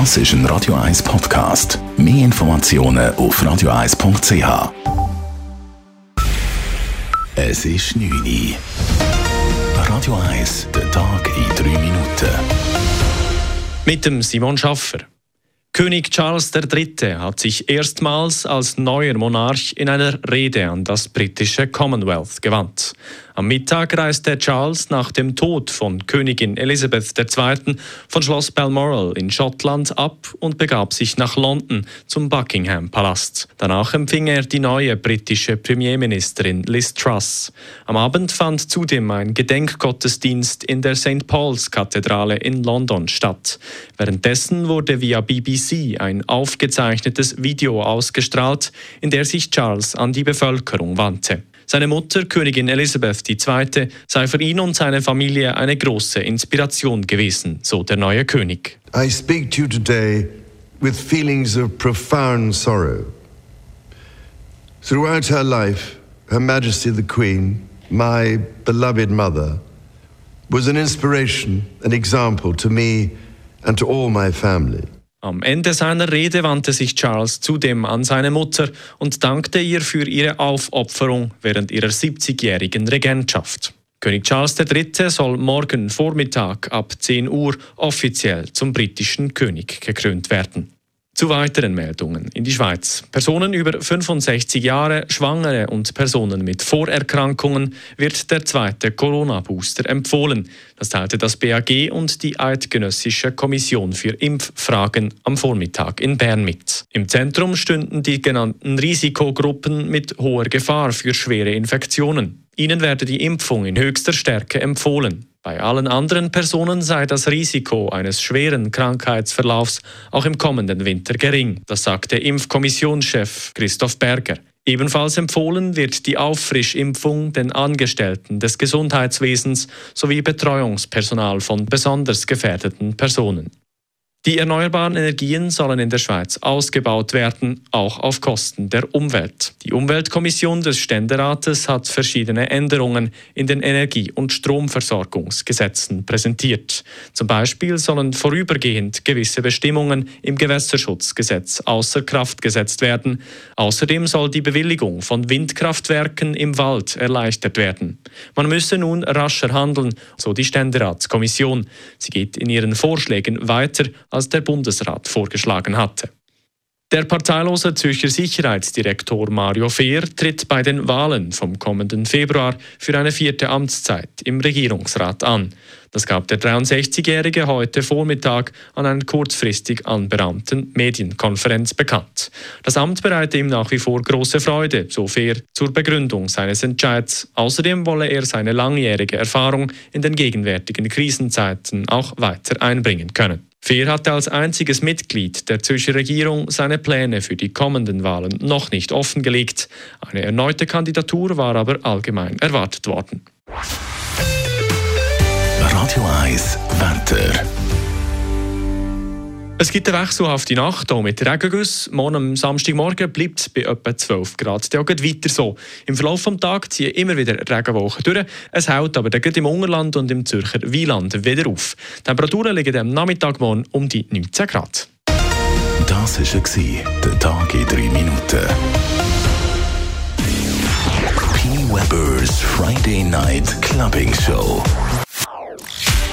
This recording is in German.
Das ist ein Radio 1 Podcast. Mehr Informationen auf radio1.ch. Es ist 9 Uhr. Radio 1, der Tag in 3 Minuten. Mit dem Simon Schaffer. König Charles III. hat sich erstmals als neuer Monarch in einer Rede an das britische Commonwealth gewandt. Am Mittag reiste Charles nach dem Tod von Königin Elizabeth II. von Schloss Balmoral in Schottland ab und begab sich nach London zum Buckingham Palast. Danach empfing er die neue britische Premierministerin Liz Truss. Am Abend fand zudem ein Gedenkgottesdienst in der St. Paul's Kathedrale in London statt. Währenddessen wurde via BBC ein aufgezeichnetes Video ausgestrahlt, in der sich Charles an die Bevölkerung wandte. Seine Mutter, Königin Elisabeth II., sei für ihn und seine Familie eine große Inspiration gewesen, so der neue König. I speak to you today with feelings of profound sorrow. Throughout her life, Her Majesty the Queen, my beloved mother, was an inspiration, an example to me and to all my family. Am Ende seiner Rede wandte sich Charles zudem an seine Mutter und dankte ihr für ihre Aufopferung während ihrer 70-jährigen Regentschaft. König Charles III. soll morgen Vormittag ab 10 Uhr offiziell zum britischen König gekrönt werden. Zu weiteren Meldungen in die Schweiz. Personen über 65 Jahre, Schwangere und Personen mit Vorerkrankungen wird der zweite Corona-Booster empfohlen. Das teilte das BAG und die Eidgenössische Kommission für Impffragen am Vormittag in Bern mit. Im Zentrum stünden die genannten Risikogruppen mit hoher Gefahr für schwere Infektionen. Ihnen werde die Impfung in höchster Stärke empfohlen. Bei allen anderen Personen sei das Risiko eines schweren Krankheitsverlaufs auch im kommenden Winter gering, das sagte Impfkommissionschef Christoph Berger. Ebenfalls empfohlen wird die Auffrischimpfung den Angestellten des Gesundheitswesens sowie Betreuungspersonal von besonders gefährdeten Personen. Die erneuerbaren Energien sollen in der Schweiz ausgebaut werden, auch auf Kosten der Umwelt. Die Umweltkommission des Ständerates hat verschiedene Änderungen in den Energie- und Stromversorgungsgesetzen präsentiert. Zum Beispiel sollen vorübergehend gewisse Bestimmungen im Gewässerschutzgesetz außer Kraft gesetzt werden. Außerdem soll die Bewilligung von Windkraftwerken im Wald erleichtert werden. Man müsse nun rascher handeln, so die Ständeratskommission. Sie geht in ihren Vorschlägen weiter als der Bundesrat vorgeschlagen hatte. Der parteilose Zürcher Sicherheitsdirektor Mario Fehr tritt bei den Wahlen vom kommenden Februar für eine vierte Amtszeit im Regierungsrat an. Das gab der 63-Jährige heute Vormittag an einer kurzfristig anberaumten Medienkonferenz bekannt. Das Amt bereite ihm nach wie vor große Freude, so Fehr zur Begründung seines Entscheids. Außerdem wolle er seine langjährige Erfahrung in den gegenwärtigen Krisenzeiten auch weiter einbringen können. Fehr hatte als einziges Mitglied der Zürcher Regierung seine Pläne für die kommenden Wahlen noch nicht offengelegt. Eine erneute Kandidatur war aber allgemein erwartet worden. Radio 1, Wetter. Es gibt einen Wechsel auf die Nacht hier mit Regenguss. Morgen am Samstagmorgen bleibt es bei etwa 12 Grad. Der geht weiter so. Im Verlauf des Tages ziehen immer wieder Regenwochen durch. Es hält aber dann im Ungerland und im Zürcher Wieland wieder auf. Die Temperaturen liegen am Nachmittag morgen um die 19 Grad. Das war der Tag in 3 Minuten. P. Weber's Friday Night Clubbing Show.